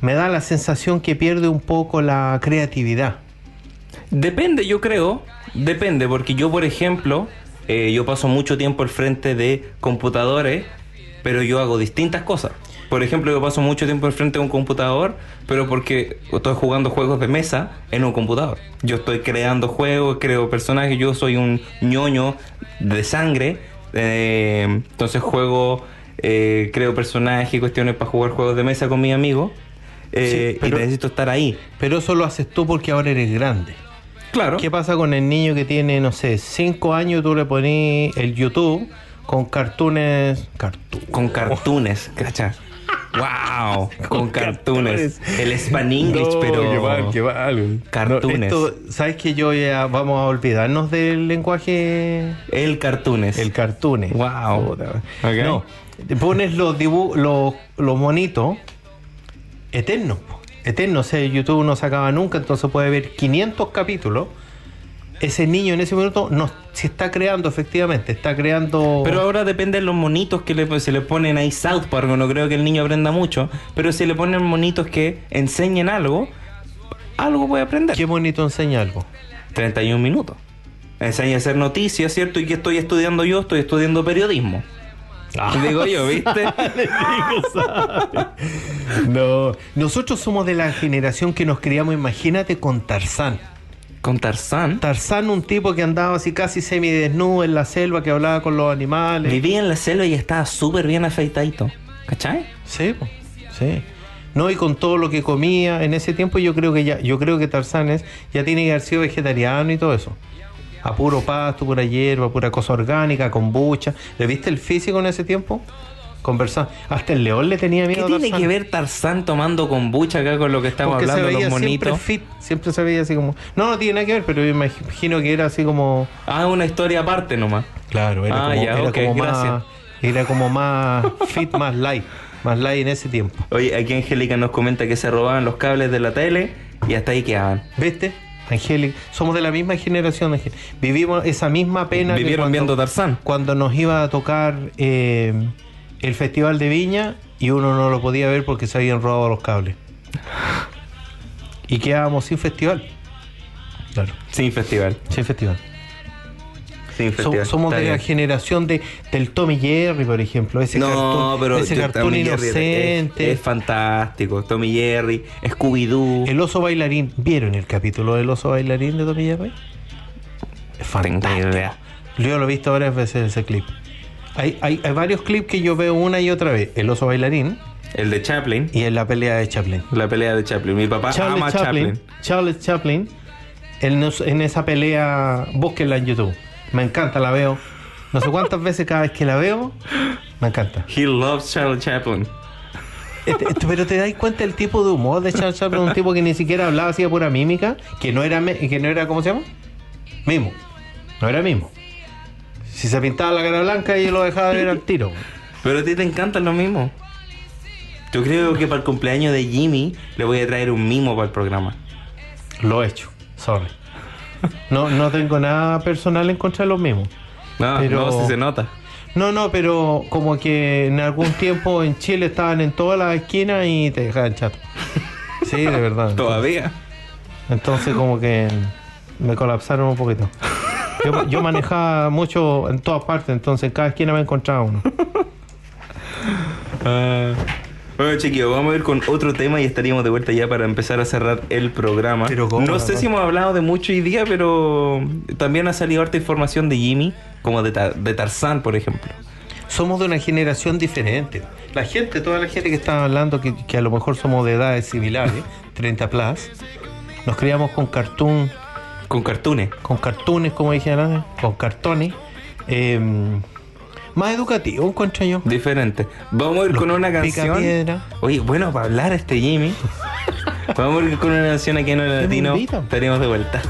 me da la sensación que pierde un poco la creatividad. Depende, yo creo. Depende, porque yo, por ejemplo, eh, yo paso mucho tiempo al frente de computadores, pero yo hago distintas cosas. Por ejemplo, yo paso mucho tiempo al frente de un computador, pero porque estoy jugando juegos de mesa en un computador. Yo estoy creando juegos, creo personajes, yo soy un ñoño de sangre, eh, entonces juego, eh, creo personajes y cuestiones para jugar juegos de mesa con mis amigos. eh, Sí, pero- y necesito estar ahí. Pero eso lo haces tú porque ahora eres grande. Claro. ¿Qué pasa con el niño que tiene, no sé, 5 años? Tú le pones el YouTube con cartoons. Cartoon. Con cartoons, ¿cacha? ¡Wow! *laughs* Con cartoons. El Span English, No, pero. qué mal, qué mal. Cartoons. No, esto, ¿Sabes que yo ya vamos a olvidarnos del lenguaje? El cartoons. El cartoon. Wow. No, pones los dibujos, los, los monitos eternos. Po. Eternos. O sea, YouTube no se acaba nunca, entonces puede ver 500 capítulos. Ese niño en ese minuto no se está creando, efectivamente, está creando. Pero ahora depende de los monitos que le, se le ponen ahí South Park. No creo que el niño aprenda mucho. Pero si le ponen monitos que enseñen algo, algo puede aprender. qué bonito enseña algo. 31 minutos. Enseña a hacer noticias, ¿cierto? ¿Y qué estoy estudiando yo? Estoy estudiando periodismo. Digo yo, ¿viste? *laughs* No, nosotros somos de la generación que nos criamos, imagínate, con Tarzán. Con Tarzán. Tarzán, un tipo que andaba así casi semidesnudo en la selva, que hablaba con los animales. Vivía en la selva y estaba súper bien afeitadito. ¿Cachai? Sí, sí. No, y con todo lo que comía en ese tiempo, yo creo que ya, yo creo que Tarzán es, ya tiene que haber sido vegetariano y todo eso. A puro pasto, pura hierba, pura cosa orgánica, kombucha. ¿Le viste el físico en ese tiempo? conversando. Hasta el león le tenía ¿Qué miedo a tiene Tarzán. que ver Tarzán tomando kombucha acá con lo que estamos Porque se hablando, veía los siempre monitos? fit, siempre se veía así como... No, no tiene nada que ver, pero me imagino que era así como... Ah, una historia aparte nomás. Claro, era Ah, como, ya, era como más... Era como más *laughs* fit, más light. Más light en ese tiempo. Oye, aquí Angélica nos comenta que se robaban los cables de la tele y hasta ahí quedaban. ¿Viste? Angélica, somos de la misma generación, Angélica. Vivimos esa misma pena que Vivieron cuando- viendo Tarzán. cuando nos iba a tocar eh, el Festival de Viña y uno no lo podía ver porque se habían robado los cables. Y quedábamos sin festival. Claro, Sin festival. sin festival. So- somos de la generación de, del Tommy Jerry, por ejemplo. Ese No, pero ese Tommy Jerry es- inocente. Es, fantástico. Tommy Jerry, Scooby-Doo. el oso bailarín. ¿Vieron el capítulo del oso bailarín de Tommy Jerry? Es fantástico. idea. Yo lo he visto varias veces ese clip. Hay, hay, hay varios clips que yo veo una y otra vez. El oso bailarín El de Chaplin. y en la pelea de Chaplin. La pelea de Chaplin. Mi papá Charles ama Chaplin, Chaplin. Charles Chaplin, en, en esa pelea, búsquenla en YouTube. Me encanta, la veo. No sé cuántas veces cada vez que la veo, me encanta. He loves Charlie Chaplin. Este- este- pero te das cuenta del tipo de humor de Charles Chaplin, un tipo que ni siquiera hablaba, hacía pura mímica, que no era, que no era ¿cómo se llama? Mimo. No era mimo. Si se pintaba la cara blanca, yo lo dejaba de ver al tiro. Pero a ti te encantan lo mismo. Yo creo que para el cumpleaños de Jimmy le voy a traer un mimo para el programa. Lo he hecho, sorry. No, no tengo nada personal en contra de los mismos. No, Pero- no, si se nota. No, no, pero como que en algún tiempo en Chile estaban en todas las esquinas y te dejaban chato. Sí, de verdad. *laughs* Todavía. Entonces como que me colapsaron un poquito. Yo, yo manejaba mucho en todas partes, entonces en cada esquina me encontraba uno. Ah. Bueno, chiquillos, vamos a ir con otro tema y estaríamos de vuelta ya para empezar a cerrar el programa. Pero ¿cómo, no sé si hemos hablado de mucho hoy día, pero también ha salido harta información de Jimmy, como de, Tar- de Tarzán, por ejemplo. Somos de una generación diferente. La gente, toda la gente que está hablando, que, que a lo mejor somos de edades similares, *laughs* 30 plus, nos criamos con cartoon Con cartones. con cartones, como dije antes, con cartones. eh, más educativo, encuentro yo. Diferente. Vamos a ir Los con una canción. Oye, bueno, para hablar este Jimmy. *laughs* Vamos a ir con una canción aquí en el latino. Estaríamos de vuelta.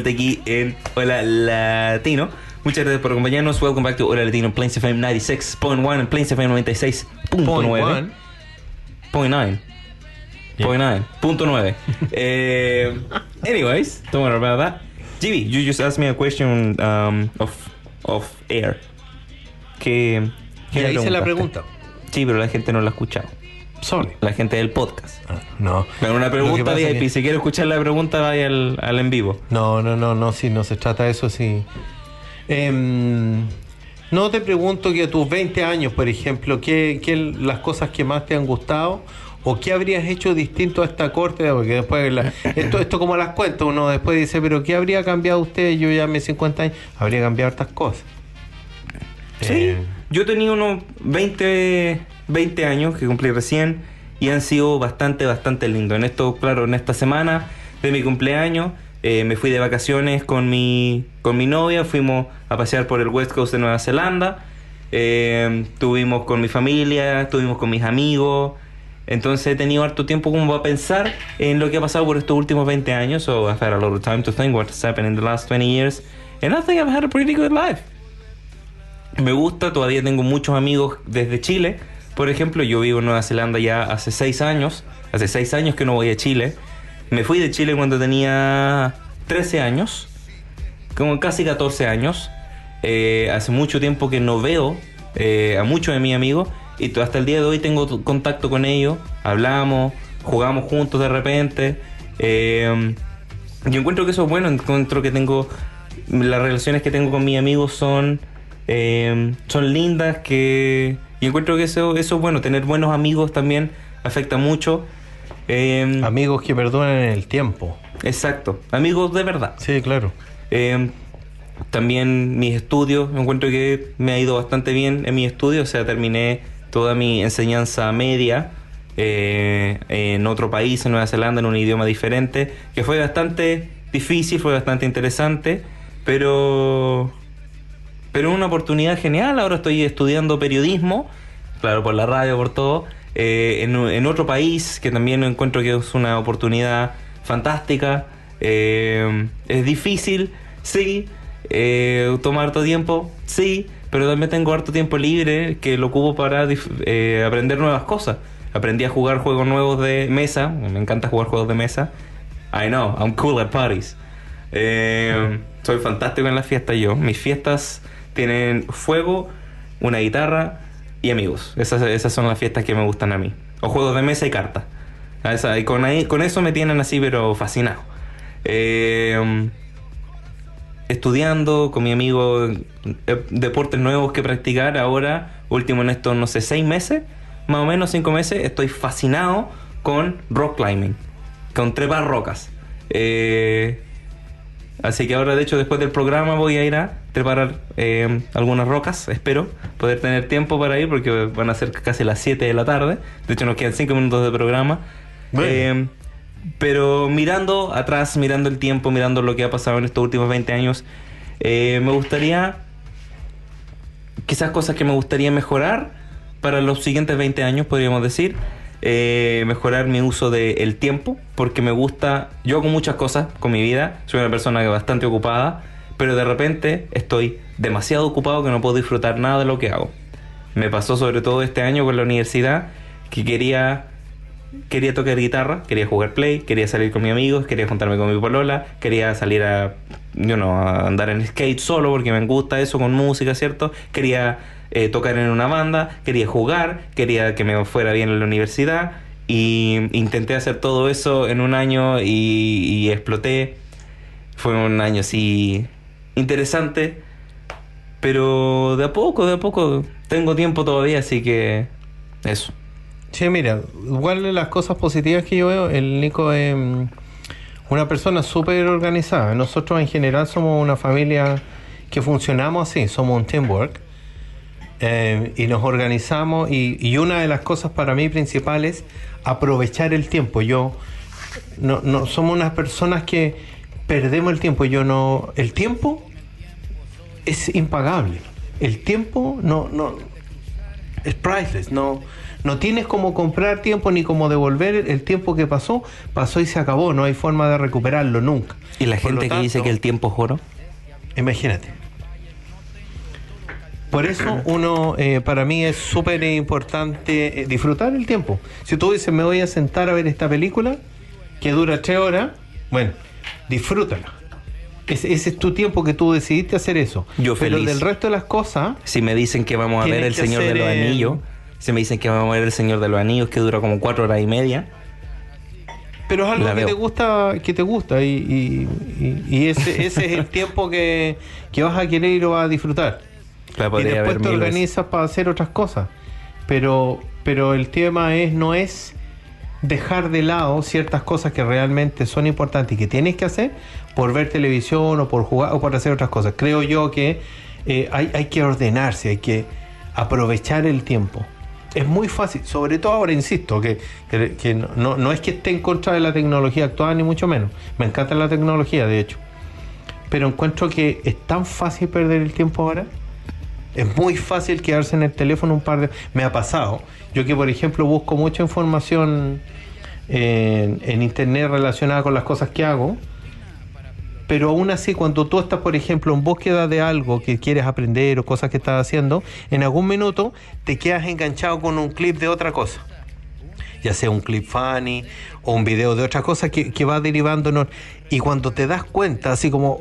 Vuelta aquí en Hola Latino. Muchas gracias por acompañarnos. Welcome back to Hola Latino, Plains FM 96.1 and Plains FM 96.9. Point Point nine. Point nine. Punto nueve. *laughs* Eh, anyways, don't worry about that. Jimmy, you just asked me a question um, of, of air. ¿Qué, qué Ya hice la pregunta. Sí, pero la gente no la ha escuchado. Sorry. La gente del podcast. Ah, No. Pero una pregunta VIP. que- Si quiere escuchar la pregunta, vaya al, al en vivo. No, no, no, no, sí, no se trata de eso, sí. Em, no te pregunto que a tus 20 años, por ejemplo, ¿qué, qué las cosas que más te han gustado o qué habrías hecho distinto a esta corte? Porque después, la- esto, esto como las cuentas, uno después dice, pero ¿qué habría cambiado usted? Yo ya me 50 años, habría cambiado hartas cosas. Sí. Eh, Yo tenía unos 20, 20 años que cumplí recién y han sido bastante, bastante lindos. En esto, claro, en esta semana de mi cumpleaños eh, me fui de vacaciones con mi, con mi novia, fuimos a pasear por el West Coast de Nueva Zelanda, eh, estuvimos con mi familia, estuvimos con mis amigos. Entonces he tenido harto tiempo como para pensar en lo que ha pasado por estos últimos 20 años. So I've had a lot of time to think what's happened in the last 20 years. And I think I've had a pretty good life me gusta, todavía tengo muchos amigos desde Chile. Por ejemplo, yo vivo en Nueva Zelanda ya hace seis años. Hace seis años que no voy a Chile. Me fui de Chile cuando tenía 13 años. Como casi 14 años. Eh, hace mucho tiempo que no veo eh, a muchos de mis amigos. Y hasta el día de hoy tengo contacto con ellos. Hablamos, jugamos juntos de repente. Eh, yo encuentro que eso es bueno. Encuentro que tengo. Las relaciones que tengo con mis amigos son. eh, son lindas. Que. Y encuentro que eso, eso es bueno. Tener buenos amigos también afecta mucho. Eh, amigos que perdonan en el tiempo. exacto. Amigos de verdad. Sí, claro. Eh, también mis estudios, encuentro que me ha ido bastante bien en mis estudios, o sea, terminé toda mi enseñanza media eh, en otro país, en Nueva Zelanda, en un idioma diferente, que fue bastante difícil, fue bastante interesante, pero pero una oportunidad genial. Ahora estoy estudiando periodismo, claro, por la radio, por todo, eh, en, en otro país que también encuentro que es una oportunidad fantástica. Eh, es difícil, sí. Eh, toma harto tiempo, sí. Pero también tengo harto tiempo libre que lo ocupo para eh, aprender nuevas cosas. Aprendí a jugar juegos nuevos de mesa. Me encanta jugar juegos de mesa. I know, I'm cool at parties. Eh, soy fantástico en las fiestas yo. Mis fiestas tienen fuego, una guitarra y amigos. Esas, esas son las fiestas que me gustan a mí. O juegos de mesa y cartas. Y con, ahí- con eso me tienen así, pero fascinado. Eh, estudiando con mi amigo eh, deportes nuevos que practicar ahora, último en estos, no sé, seis meses, más o menos cinco meses, estoy fascinado con rock climbing, con trepar rocas. Eh, así que ahora, de hecho, después del programa voy a ir a trepar eh, algunas rocas, espero poder tener tiempo para ir porque van a ser casi las 7 de la tarde, de hecho nos quedan cinco minutos de programa. Bueno. Eh, pero mirando atrás, mirando el tiempo, mirando lo que ha pasado en estos últimos 20 años, eh, me gustaría, quizás cosas que me gustaría mejorar para los siguientes 20 años, podríamos decir. Eh, mejorar mi uso del tiempo, porque me gusta, yo hago muchas cosas con mi vida, soy una persona bastante ocupada, pero de repente estoy demasiado ocupado que no puedo disfrutar nada de lo que hago. Me pasó sobre todo este año con la universidad, que quería quería tocar guitarra, quería jugar play, quería salir con mis amigos, quería juntarme con mi polola, quería salir a, you know, andar en skate solo porque me gusta eso con música, ¿cierto? Quería eh, tocar en una banda, quería jugar, quería que me fuera bien en la universidad y intenté hacer todo eso en un año y, y exploté. Fue un año así interesante, pero de a poco, de a poco tengo tiempo todavía, así que eso. Sí, mira, igual de las cosas positivas que yo veo, el Nico es mm, una persona súper organizada. Nosotros en general somos una familia que funcionamos así, somos un teamwork. Eh, y nos organizamos y, y una de las cosas para mí principales aprovechar el tiempo. Yo no, no somos unas personas que perdemos el tiempo. Yo no, el tiempo es impagable. El tiempo no, no, es priceless. No, no tienes como comprar tiempo ni como devolver el tiempo que pasó. Pasó y se acabó. No hay forma de recuperarlo nunca. Y la Por gente que dice que el tiempo es oro. Imagínate. Por eso uno, eh, para mí es súper importante eh, disfrutar el tiempo. Si tú dices, me voy a sentar a ver esta película, que dura tres horas, bueno, disfrútala. Ese, ese es tu tiempo que tú decidiste hacer eso. Yo Pero feliz. del resto de las cosas, Si me dicen que vamos a ver El Señor de los Anillos, si me dicen que vamos a ver El Señor de los Anillos, que dura como cuatro horas y media, pero es algo que veo. te gusta, que te gusta y, y- y- y ese, ese es el *laughs* tiempo que, que vas a querer y lo vas a disfrutar. Y después te organizas para hacer otras cosas. Pero, pero el tema es, no es dejar de lado ciertas cosas que realmente son importantes y que tienes que hacer por ver televisión o por jugar o por hacer otras cosas. Creo yo que eh, hay, hay que ordenarse, hay que aprovechar el tiempo. Es muy fácil, sobre todo ahora, insisto, que, que- no- no es que esté en contra de la tecnología actual, ni mucho menos. Me encanta la tecnología, de hecho. Pero encuentro que es tan fácil perder el tiempo ahora. Es muy fácil quedarse en el teléfono un par de... Me ha pasado. Yo que, por ejemplo, busco mucha información en, en internet relacionada con las cosas que hago. Pero aún así, cuando tú estás, por ejemplo, en búsqueda de algo que quieres aprender o cosas que estás haciendo, en algún minuto te quedas enganchado con un clip de otra cosa. Ya sea un clip funny o un video de otra cosa que, que va derivando. ¿no? Y cuando te das cuenta, así como,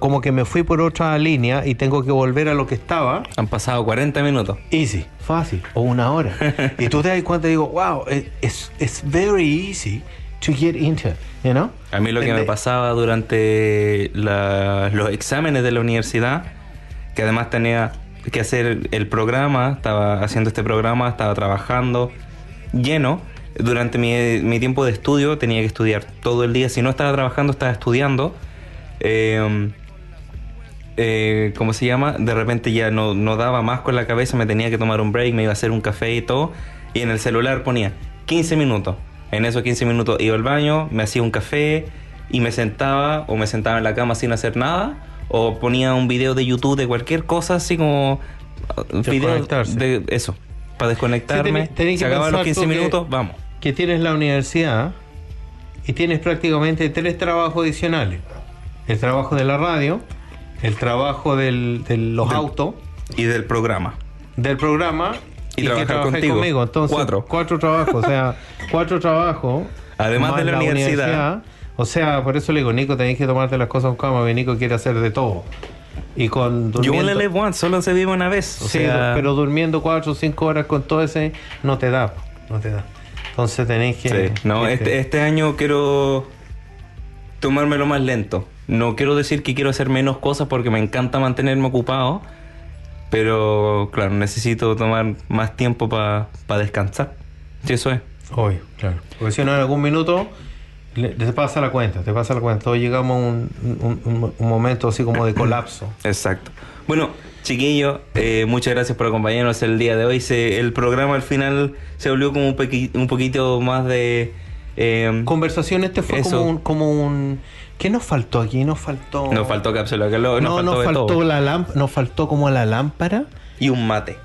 como que me fui por otra línea y tengo que volver a lo que estaba, Han pasado 40 minutos. Easy, fácil, o una hora. *laughs* y tú te das cuenta y digo, wow, it's, it's very easy to get into, you know? A mí lo que me Ende- pasaba durante la- los exámenes de la universidad, que además tenía que hacer el programa, estaba haciendo este programa, estaba trabajando lleno. Durante mi, mi tiempo de estudio tenía que estudiar todo el día. Si no estaba trabajando, estaba estudiando. Eh, eh, ¿Cómo se llama? De repente ya no, no daba más con la cabeza, me tenía que tomar un break, me iba a hacer un café y todo. Y en el celular ponía 15 minutos. En esos 15 minutos iba al baño, me hacía un café y me sentaba o me sentaba en la cama sin hacer nada. O ponía un video de YouTube de cualquier cosa, así como uh, Desconectarse. de eso, para desconectarme. Sí, tenés- tenés Se acaban los pensar 15 tú que- minutos, vamos. Que tienes la universidad y tienes prácticamente tres trabajos adicionales. El trabajo de la radio, el trabajo del- de los Del- autos, Y del programa. del programa Y que trabajar trabajáis contigo. conmigo. Entonces, Cuatro. cuatro trabajos, o sea, *laughs* cuatro trabajos. Además más de la universidad. O sea, por eso le digo, Nico, tenés que tomarte las cosas con calma, porque Nico quiere hacer de todo. Y con You only durmiendo, live once, solo se vive una vez. O Sí, sea, pero durmiendo cuatro o cinco horas con todo ese, no te da, no te da. Entonces tenés que... Sí, no, que este, te- este año quiero tomármelo más lento. No quiero decir que quiero hacer menos cosas porque me encanta mantenerme ocupado, pero claro, necesito tomar más tiempo para descansar. Sí, eso es. Obvio, claro. Porque si no, en algún minuto te pasa la cuenta, te pasa la cuenta. Todos llegamos a un, un- momento así como de colapso. *clears throat* Exacto. Bueno, chiquillos, eh, muchas gracias por acompañarnos el día de hoy. Se- el programa al final se volvió como un poquito más de... eh, Conversación, este fue Eso. como un, como un... ¿Qué nos faltó aquí? Nos faltó... nos faltó cápsula que lo- no, nos faltó, nos de faltó todo. la lámpara, nos faltó como la lámpara Y un mate.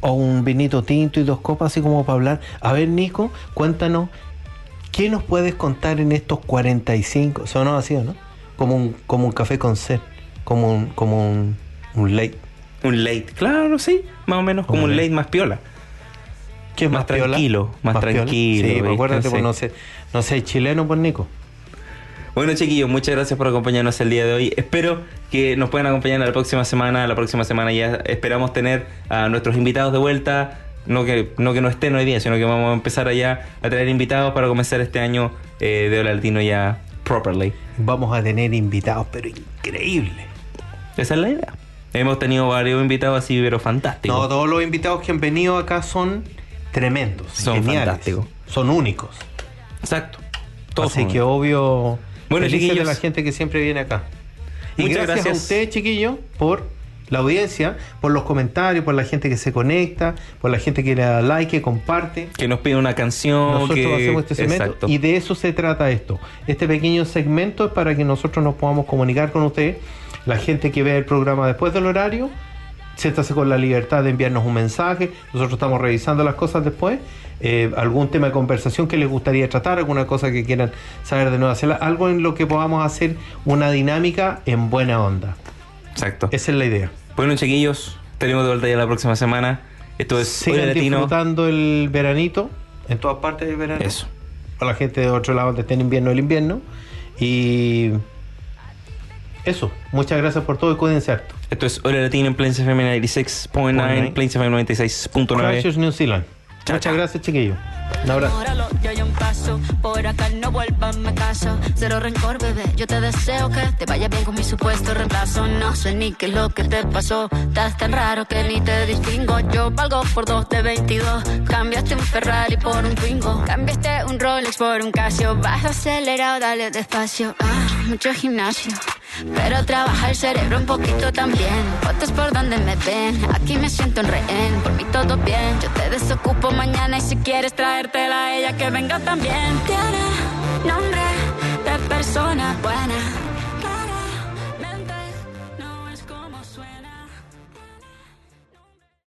o un vinito tinto y dos copas así como para hablar. A ver, Nico, cuéntanos, ¿qué nos puedes contar en estos 45? Sonó así, ¿o no? Como un, como un café con sed, como un, como un, un late. Un late, claro, sí, más o menos como Un un late más piola. ¿Qué es Más piola? tranquilo, más tranquilo, Sí, acuérdate, pues no sé, no sé, chileno por Nico. Bueno, chiquillos, muchas gracias por acompañarnos el día de hoy. Espero que nos puedan acompañar la próxima semana. La próxima semana ya esperamos tener a nuestros invitados de vuelta. No que, no que no estén hoy día, sino que vamos a empezar allá a traer invitados para comenzar este año eh, de Hola Latino ya properly. Vamos a tener invitados, pero increíbles. Esa es la idea. Hemos tenido varios invitados así, pero fantásticos. No, todos los invitados que han venido acá son tremendos, Son geniales, fantásticos. son únicos. Exacto. Todos Así son- que obvio, Bueno, chiquillos. la gente que siempre viene acá. Y Muchas gracias, gracias. a ustedes, chiquillos, por la audiencia, por los comentarios, por la gente que se conecta, por la gente que le da like, que comparte. que nos pide una canción. Nosotros que... hacemos este segmento Exacto. y de eso se trata esto. Este pequeño segmento es para que nosotros nos podamos comunicar con ustedes, la gente que ve el programa después del horario, siéntase con la libertad de enviarnos un mensaje. Nosotros estamos revisando las cosas después. Eh, algún tema de conversación que les gustaría tratar, alguna cosa que quieran saber de Nueva Zelanda, algo en lo que podamos hacer una dinámica en buena onda. Exacto. Esa es la idea. Bueno, chiquillos, tenemos de vuelta ya la próxima semana. Esto es Sigan disfrutando el veranito en todas partes del verano. Eso. Para la gente de otro lado donde esté en invierno, el invierno. Y eso. Muchas gracias por todo y cuídense harto. Esto es Hora Latino en Plains FM 96.9, Plains FM 96.9. Christchurch, New Zealand. Chao, Muchas chao. gracias, chiquillos. Un abrazo. Yo hay un paso. Por acá no vuelvas, me caso. Cero rencor, bebé. Yo te deseo que te vaya bien con mi supuesto reemplazo. No sé ni qué es lo que te pasó. Estás tan raro que ni te distingo. Yo valgo por dos de 22. Cambiaste un Ferrari por un Twingo. Cambiaste un Rolex por un Casio. Vas acelerado, dale despacio. Ah, mucho gimnasio. Pero trabaja el cerebro un poquito también. Fotos por donde me ven. Aquí me siento en rehén. Por mí todo bien. Yo te desocupo mañana y si quieres traértela a ella que venga también. Tiene nombre de persona buena.